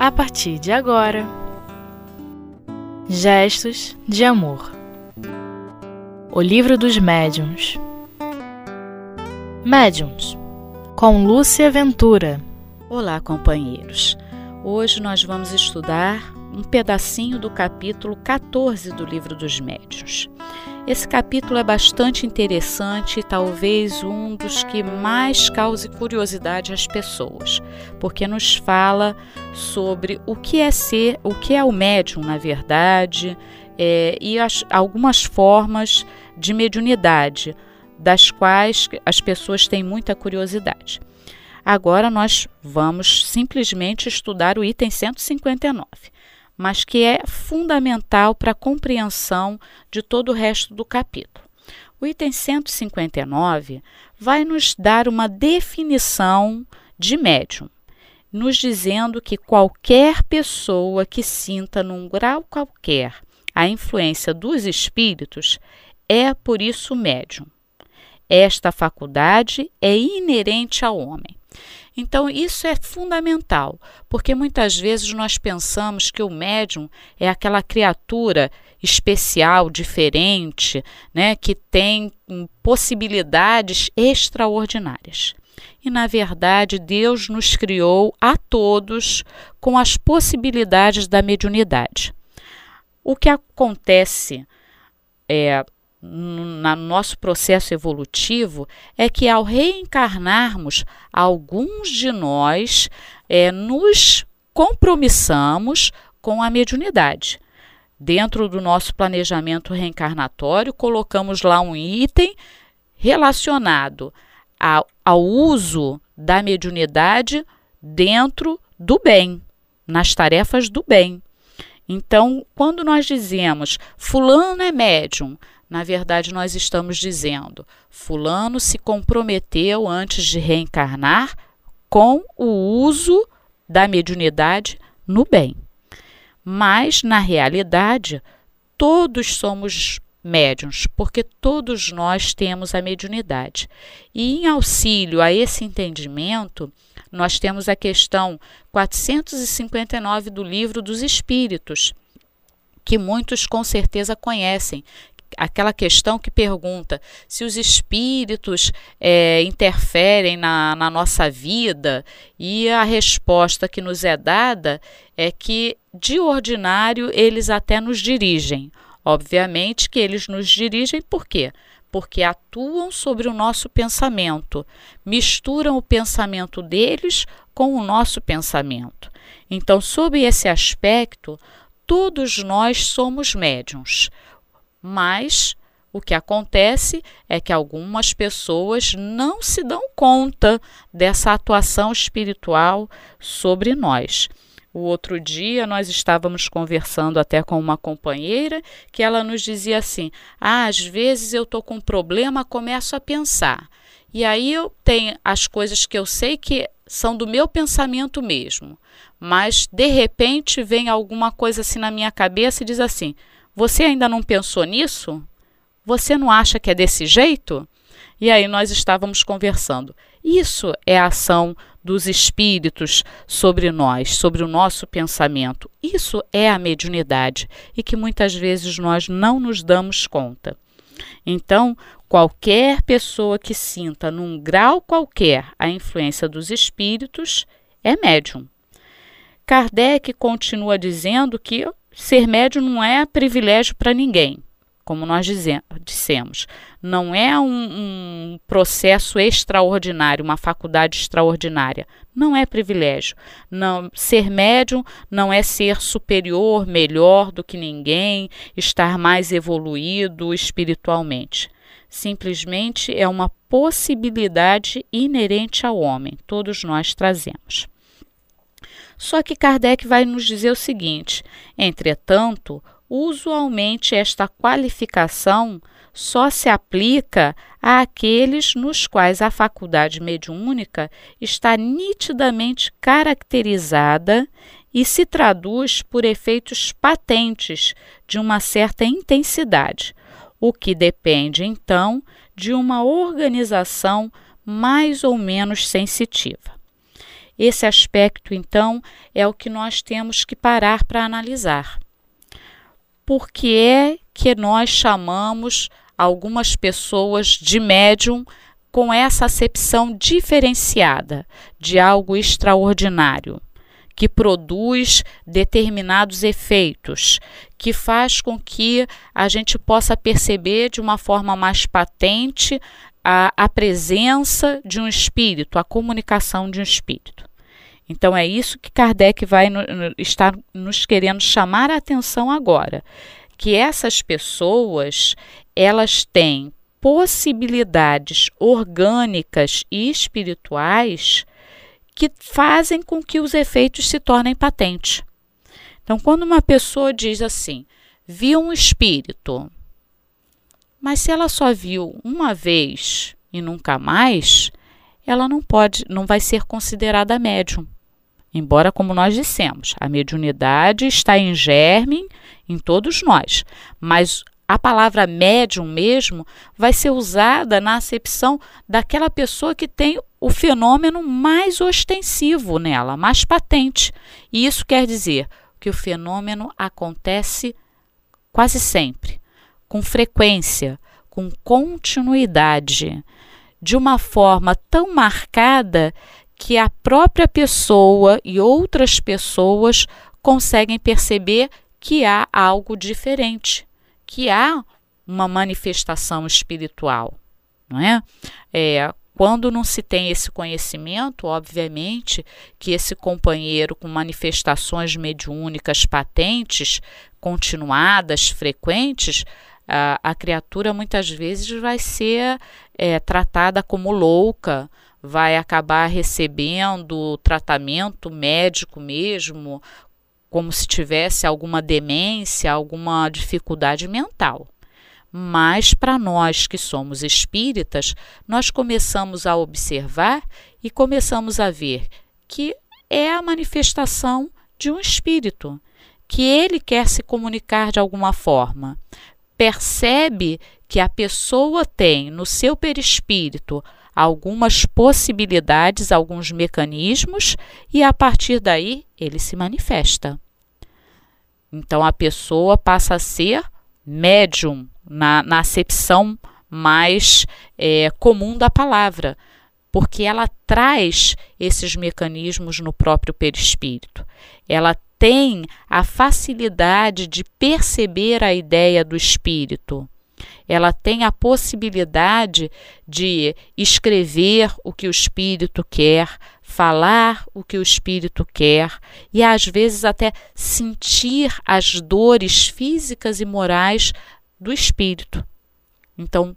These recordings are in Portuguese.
a partir de agora. Gestos de Amor O Livro dos Médiuns Médiuns com Lúcia Ventura. Olá, companheiros. Hoje nós vamos estudar um pedacinho do capítulo 14 do Livro dos Médiuns. Esse capítulo é bastante interessante e talvez um dos que mais cause curiosidade às pessoas, porque nos fala sobre o que é ser, o que é o médium, na verdade, é, e as, algumas formas de mediunidade, das quais as pessoas têm muita curiosidade. Agora nós vamos simplesmente estudar o item 159 mas que é fundamental para a compreensão de todo o resto do capítulo. O item 159 vai nos dar uma definição de médium, nos dizendo que qualquer pessoa que sinta num grau qualquer a influência dos espíritos é por isso médium. Esta faculdade é inerente ao homem. Então, isso é fundamental, porque muitas vezes nós pensamos que o médium é aquela criatura especial, diferente, né, que tem hum, possibilidades extraordinárias. E, na verdade, Deus nos criou a todos com as possibilidades da mediunidade. O que acontece é, no nosso processo evolutivo é que ao reencarnarmos, alguns de nós é, nos compromissamos com a mediunidade. Dentro do nosso planejamento reencarnatório, colocamos lá um item relacionado ao, ao uso da mediunidade dentro do bem, nas tarefas do bem. Então, quando nós dizemos fulano é médium, na verdade, nós estamos dizendo: Fulano se comprometeu antes de reencarnar com o uso da mediunidade no bem. Mas, na realidade, todos somos médiums, porque todos nós temos a mediunidade. E em auxílio a esse entendimento, nós temos a questão 459 do Livro dos Espíritos, que muitos com certeza conhecem, aquela questão que pergunta se os espíritos é, interferem na, na nossa vida, e a resposta que nos é dada é que, de ordinário, eles até nos dirigem. Obviamente que eles nos dirigem por quê? Porque atuam sobre o nosso pensamento, misturam o pensamento deles com o nosso pensamento. Então, sob esse aspecto, todos nós somos médiums. Mas o que acontece é que algumas pessoas não se dão conta dessa atuação espiritual sobre nós. O outro dia nós estávamos conversando até com uma companheira que ela nos dizia assim: ah, às vezes eu estou com um problema, começo a pensar. E aí eu tenho as coisas que eu sei que são do meu pensamento mesmo, mas de repente vem alguma coisa assim na minha cabeça e diz assim: você ainda não pensou nisso? Você não acha que é desse jeito? E aí nós estávamos conversando. Isso é a ação dos espíritos sobre nós, sobre o nosso pensamento. Isso é a mediunidade e que muitas vezes nós não nos damos conta. Então, qualquer pessoa que sinta num grau qualquer a influência dos espíritos é médium. Kardec continua dizendo que ser médium não é privilégio para ninguém, como nós dissemos. Não é um, um, processo extraordinário, uma faculdade extraordinária. Não é privilégio. Não, ser médium não é ser superior, melhor do que ninguém, estar mais evoluído espiritualmente. Simplesmente é uma possibilidade inerente ao homem, todos nós trazemos. Só que Kardec vai nos dizer o seguinte: entretanto, usualmente esta qualificação só se aplica àqueles nos quais a faculdade mediúnica está nitidamente caracterizada e se traduz por efeitos patentes de uma certa intensidade, o que depende então de uma organização mais ou menos sensitiva. Esse aspecto, então, é o que nós temos que parar para analisar. Por que é que nós chamamos algumas pessoas de médium com essa acepção diferenciada de algo extraordinário? que produz determinados efeitos, que faz com que a gente possa perceber de uma forma mais patente a, a presença de um espírito, a comunicação de um espírito. Então é isso que Kardec vai no, no, estar nos querendo chamar a atenção agora, que essas pessoas elas têm possibilidades orgânicas e espirituais que fazem com que os efeitos se tornem patentes. Então, quando uma pessoa diz assim, viu um espírito, mas se ela só viu uma vez e nunca mais, ela não pode, não vai ser considerada médium. Embora, como nós dissemos, a mediunidade está em germe em todos nós, mas a palavra médium mesmo vai ser usada na acepção daquela pessoa que tem o fenômeno mais ostensivo nela, mais patente. E isso quer dizer que o fenômeno acontece quase sempre, com frequência, com continuidade, de uma forma tão marcada que a própria pessoa e outras pessoas conseguem perceber que há algo diferente que há uma manifestação espiritual, não é? é? Quando não se tem esse conhecimento, obviamente que esse companheiro com manifestações mediúnicas patentes, continuadas, frequentes, a, a criatura muitas vezes vai ser é, tratada como louca, vai acabar recebendo tratamento médico mesmo, como se tivesse alguma demência, alguma dificuldade mental. Mas para nós que somos espíritas, nós começamos a observar e começamos a ver que é a manifestação de um espírito, que ele quer se comunicar de alguma forma. Percebe que a pessoa tem no seu perispírito algumas possibilidades, alguns mecanismos, e a partir daí ele se manifesta. Então a pessoa passa a ser médium na, na acepção mais é, comum da palavra, porque ela traz esses mecanismos no próprio perispírito. Ela tem a facilidade de perceber a ideia do espírito ela tem a possibilidade de escrever o que o espírito quer, falar o que o espírito quer e às vezes até sentir as dores físicas e morais do espírito. Então,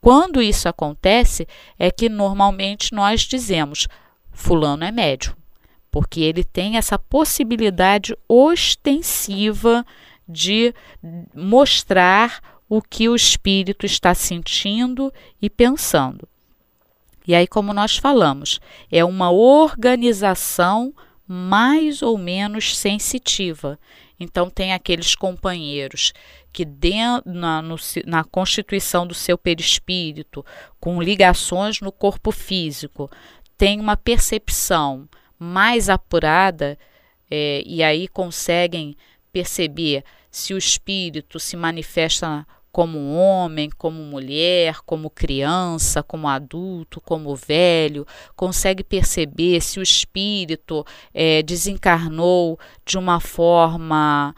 quando isso acontece, é que normalmente nós dizemos: Fulano é médium, porque ele tem essa possibilidade ostensiva de mostrar o que o espírito está sentindo e pensando. E aí, como nós falamos, é uma organização mais ou menos sensitiva. Então, tem aqueles companheiros que, dentro, na, no, na constituição do seu perispírito, com ligações no corpo físico, tem uma percepção mais apurada é, e aí conseguem perceber se o espírito se manifesta como homem, como mulher, como criança, como adulto, como velho, consegue perceber se o espírito é, desencarnou de uma forma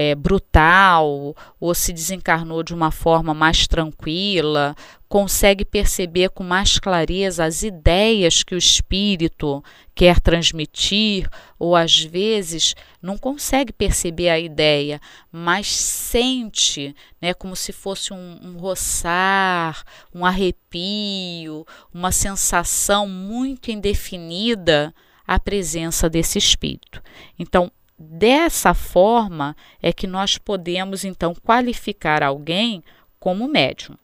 é, brutal ou se desencarnou de uma forma mais tranquila, consegue perceber com mais clareza as ideias que o espírito quer transmitir, ou às vezes não consegue perceber a ideia, mas sente, né, como se fosse um, um roçar, um arrepio, uma sensação muito indefinida a presença desse espírito. Então, Dessa forma é que nós podemos então qualificar alguém como médium.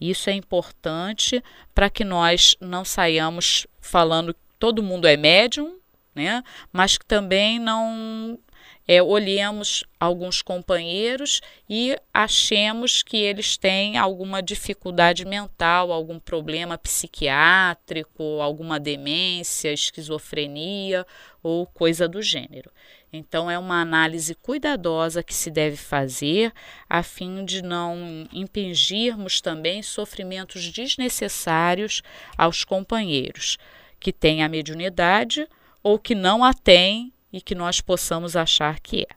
Isso é importante para que nós não saiamos falando que todo mundo é médium, né? Mas que também não é, olhemos alguns companheiros e achemos que eles têm alguma dificuldade mental, algum problema psiquiátrico, alguma demência, esquizofrenia ou coisa do gênero. Então, é uma análise cuidadosa que se deve fazer a fim de não impingirmos também sofrimentos desnecessários aos companheiros que têm a mediunidade ou que não a têm e que nós possamos achar que é.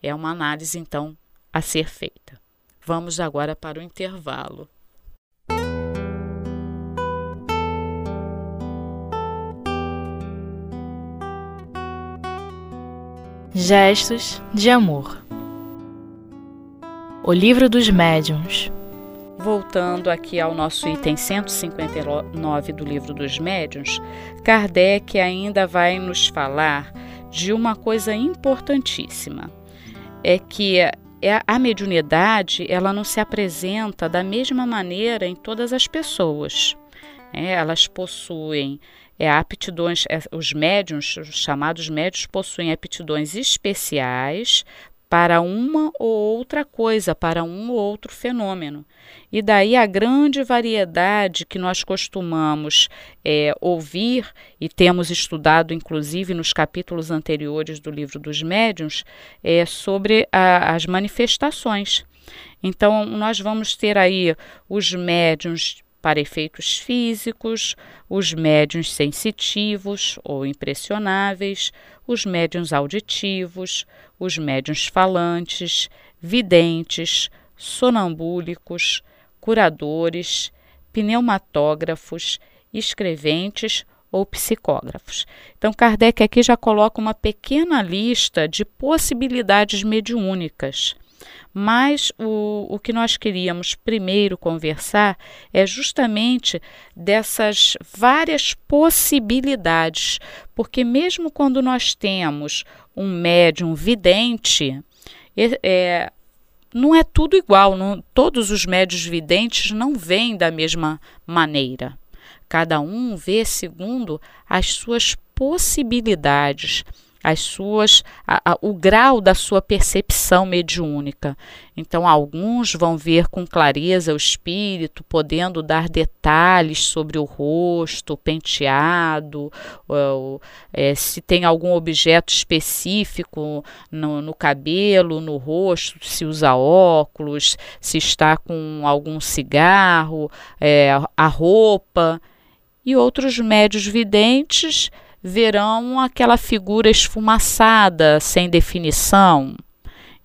É uma análise, então, a ser feita. Vamos agora para o intervalo. Gestos de amor. O livro dos médiuns. Voltando aqui ao nosso item 159 do livro dos médiuns, Kardec ainda vai nos falar de uma coisa importantíssima. É que é, a mediunidade ela não se apresenta da mesma maneira em todas as pessoas. É, elas possuem é, aptidões, é, os médiums, os chamados médios, possuem aptidões especiais para uma ou outra coisa, para um ou outro fenômeno. E daí a grande variedade que nós costumamos é, ouvir e temos estudado, inclusive, nos capítulos anteriores do livro dos médiuns, é sobre a, as manifestações. Então, nós vamos ter aí os médiuns para efeitos físicos, os médiuns sensitivos ou impressionáveis, os médiuns auditivos, os médiuns falantes, videntes, sonambúlicos, curadores, pneumatógrafos, escreventes ou psicógrafos. Então, Kardec aqui já coloca uma pequena lista de possibilidades mediúnicas. Mas o, o que nós queríamos primeiro conversar é justamente dessas várias possibilidades, porque mesmo quando nós temos um médium vidente, é, é, não é tudo igual, não, todos os médios videntes não veem da mesma maneira. Cada um vê segundo as suas possibilidades as suas a, a, o grau da sua percepção mediúnica. Então, alguns vão ver com clareza o espírito, podendo dar detalhes sobre o rosto, o penteado, ou, é, se tem algum objeto específico no, no cabelo, no rosto, se usa óculos, se está com algum cigarro, é, a roupa. E outros médios videntes verão aquela figura esfumaçada, sem definição.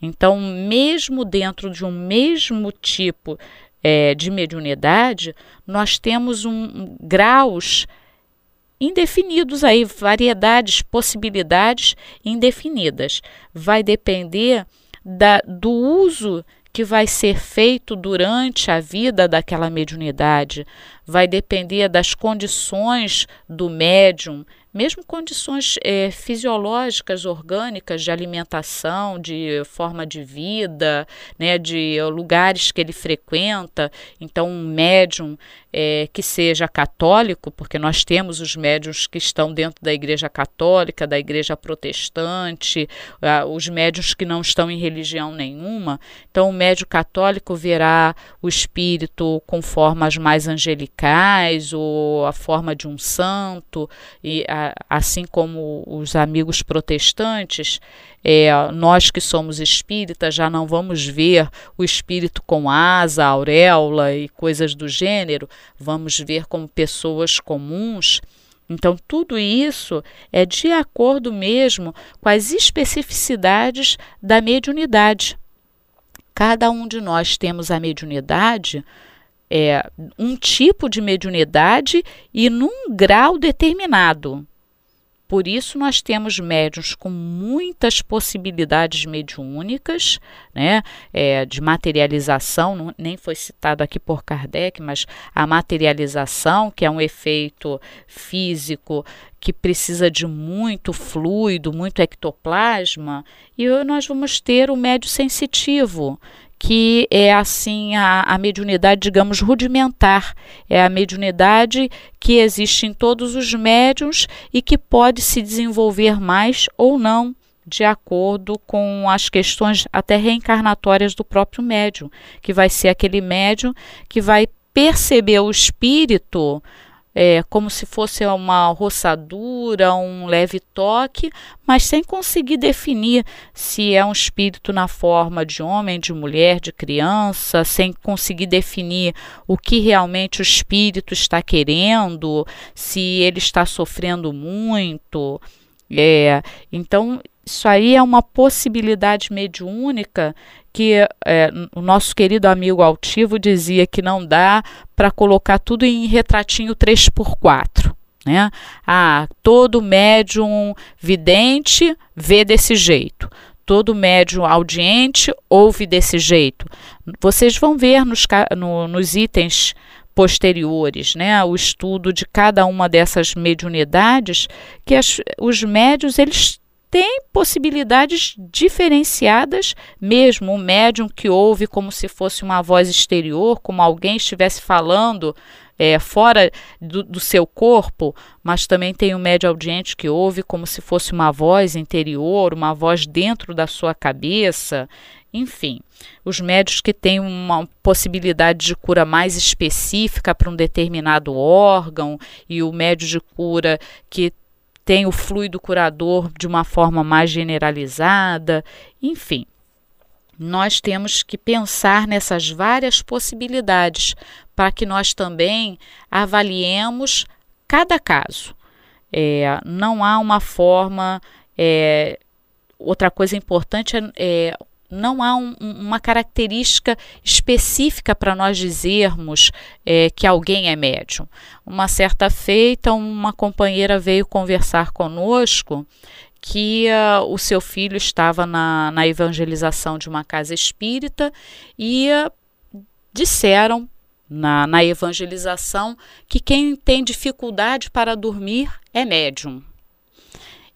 Então, mesmo dentro de um mesmo tipo é, de mediunidade, nós temos um, graus indefinidos aí, variedades, possibilidades indefinidas. Vai depender da, do uso que vai ser feito durante a vida daquela mediunidade, vai depender das condições do médium, mesmo condições é, fisiológicas, orgânicas, de alimentação, de forma de vida, né, de lugares que ele frequenta. Então, um médium é, que seja católico, porque nós temos os médiums que estão dentro da Igreja Católica, da Igreja Protestante, os médiums que não estão em religião nenhuma. Então, o médium católico verá o espírito com formas mais angelicais ou a forma de um santo, e a, assim como os amigos protestantes, é, nós que somos espíritas já não vamos ver o espírito com asa, auréola e coisas do gênero, vamos ver como pessoas comuns. Então, tudo isso é de acordo mesmo com as especificidades da mediunidade. Cada um de nós temos a mediunidade é, um tipo de mediunidade e num grau determinado. Por isso, nós temos médiums com muitas possibilidades mediúnicas, né, é, de materialização, não, nem foi citado aqui por Kardec, mas a materialização, que é um efeito físico que precisa de muito fluido, muito ectoplasma, e nós vamos ter o médio sensitivo, que é assim a, a mediunidade, digamos, rudimentar. É a mediunidade que existe em todos os médiums e que pode se desenvolver mais ou não de acordo com as questões até reencarnatórias do próprio médium, que vai ser aquele médium que vai perceber o espírito é, como se fosse uma roçadura, um leve toque, mas sem conseguir definir se é um espírito na forma de homem, de mulher, de criança, sem conseguir definir o que realmente o espírito está querendo, se ele está sofrendo muito. É, então, isso aí é uma possibilidade mediúnica que é, o nosso querido amigo altivo dizia que não dá para colocar tudo em retratinho 3x4. Né? Ah, todo médium vidente vê desse jeito, todo médium audiente ouve desse jeito. Vocês vão ver nos, no, nos itens posteriores, né, o estudo de cada uma dessas mediunidades, que as, os médios eles tem possibilidades diferenciadas mesmo. O médium que ouve como se fosse uma voz exterior, como alguém estivesse falando é, fora do, do, seu corpo, mas também tem o médio audiente que ouve como se fosse uma voz interior, uma voz dentro da sua cabeça. Enfim, os médios que têm uma possibilidade de cura mais específica para um determinado órgão e o médio de cura que tem o fluido curador de uma forma mais generalizada, enfim. Nós temos que pensar nessas várias possibilidades para que nós também avaliemos cada caso. É, não há uma forma. É, outra coisa importante é, é não há um, uma característica específica para nós dizermos é, que alguém é médium. Uma certa feita, uma companheira veio conversar conosco que uh, o seu filho estava na, na, evangelização de uma casa espírita e uh, disseram na, na evangelização que quem tem dificuldade para dormir é médium.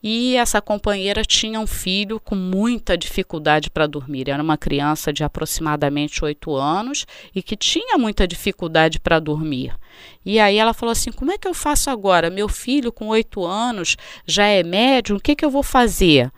E essa companheira tinha um filho com muita dificuldade para dormir. Era uma criança de aproximadamente oito anos e que tinha muita dificuldade para dormir. E aí ela falou assim: como é que eu faço agora? Meu filho com oito anos já é médium, o que, que eu vou fazer?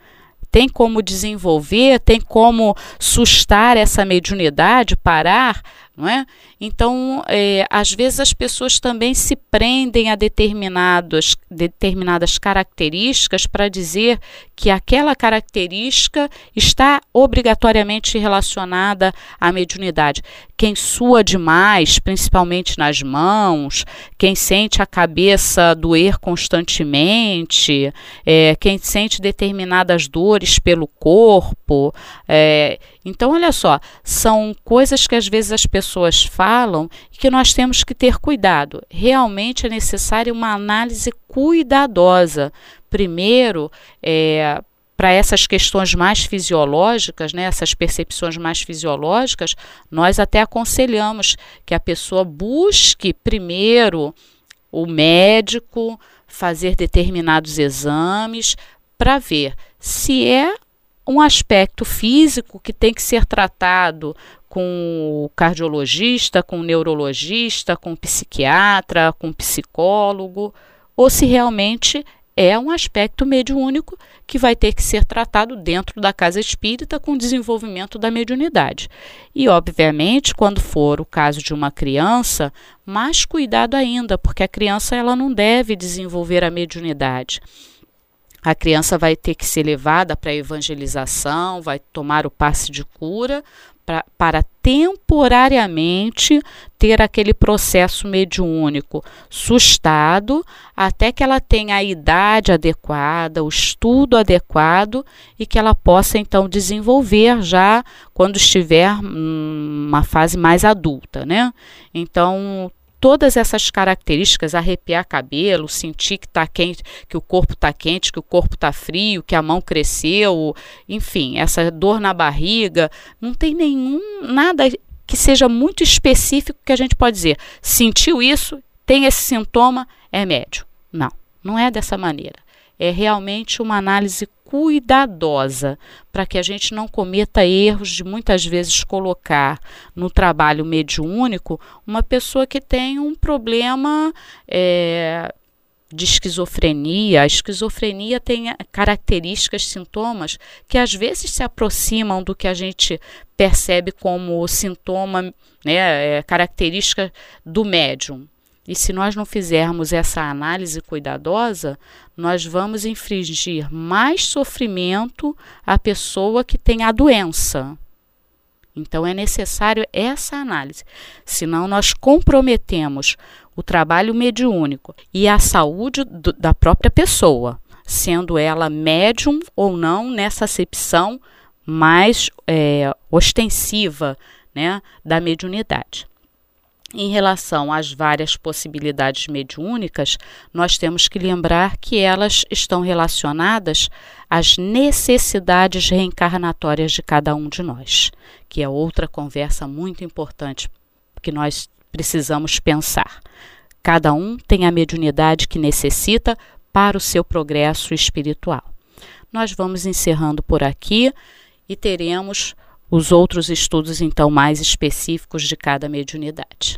Tem como desenvolver, tem como sustar essa mediunidade, parar? não é? Então, é, às vezes as pessoas também se prendem a determinadas, determinadas características para dizer que aquela característica está obrigatoriamente relacionada à mediunidade. Quem sua demais, principalmente nas mãos, quem sente a cabeça doer constantemente, é, quem sente determinadas dores pelo corpo, é, então, olha só, são coisas que às vezes as pessoas falam e que nós temos que ter cuidado. Realmente é necessária uma análise cuidadosa. Primeiro, é, para essas questões mais fisiológicas, né, essas percepções mais fisiológicas, nós até aconselhamos que a pessoa busque primeiro o médico, fazer determinados exames para ver se é um aspecto físico que tem que ser tratado com o cardiologista, com o neurologista, com o psiquiatra, com o psicólogo, ou se realmente é um aspecto mediúnico que vai ter que ser tratado dentro da casa espírita com o desenvolvimento da mediunidade. E, obviamente, quando for o caso de uma criança, mais cuidado ainda, porque a criança ela não deve desenvolver a mediunidade. A criança vai ter que ser levada para a evangelização, vai tomar o passe de cura pra, para temporariamente ter aquele processo mediúnico sustado até que ela tenha a idade adequada, o estudo adequado e que ela possa então desenvolver já quando estiver numa fase mais adulta, né? Então, todas essas características, arrepiar cabelo, sentir que tá quente, que o corpo está quente, que o corpo está frio, que a mão cresceu, enfim, essa dor na barriga, não tem nenhum nada que seja muito específico que a gente pode dizer. Sentiu isso, tem esse sintoma, é médio. Não, não é dessa maneira. É realmente uma análise cuidadosa para que a gente não cometa erros de muitas vezes colocar no trabalho mediúnico uma pessoa que tem um problema é, de esquizofrenia, a esquizofrenia tem características, sintomas que às vezes se aproximam do que a gente percebe como sintoma, né, é, característica do médium. E se nós não fizermos essa análise cuidadosa, nós vamos infligir mais sofrimento à pessoa que tem a doença. Então é necessário essa análise, senão nós comprometemos o trabalho mediúnico e a saúde do, da própria pessoa, sendo ela médium ou não nessa acepção mais é, ostensiva né, da mediunidade. Em relação às várias possibilidades mediúnicas, nós temos que lembrar que elas estão relacionadas às necessidades reencarnatórias de cada um de nós, que é outra conversa muito importante que nós precisamos pensar. Cada um tem a mediunidade que necessita para o seu progresso espiritual. Nós vamos encerrando por aqui e teremos os outros estudos então mais específicos de cada mediunidade.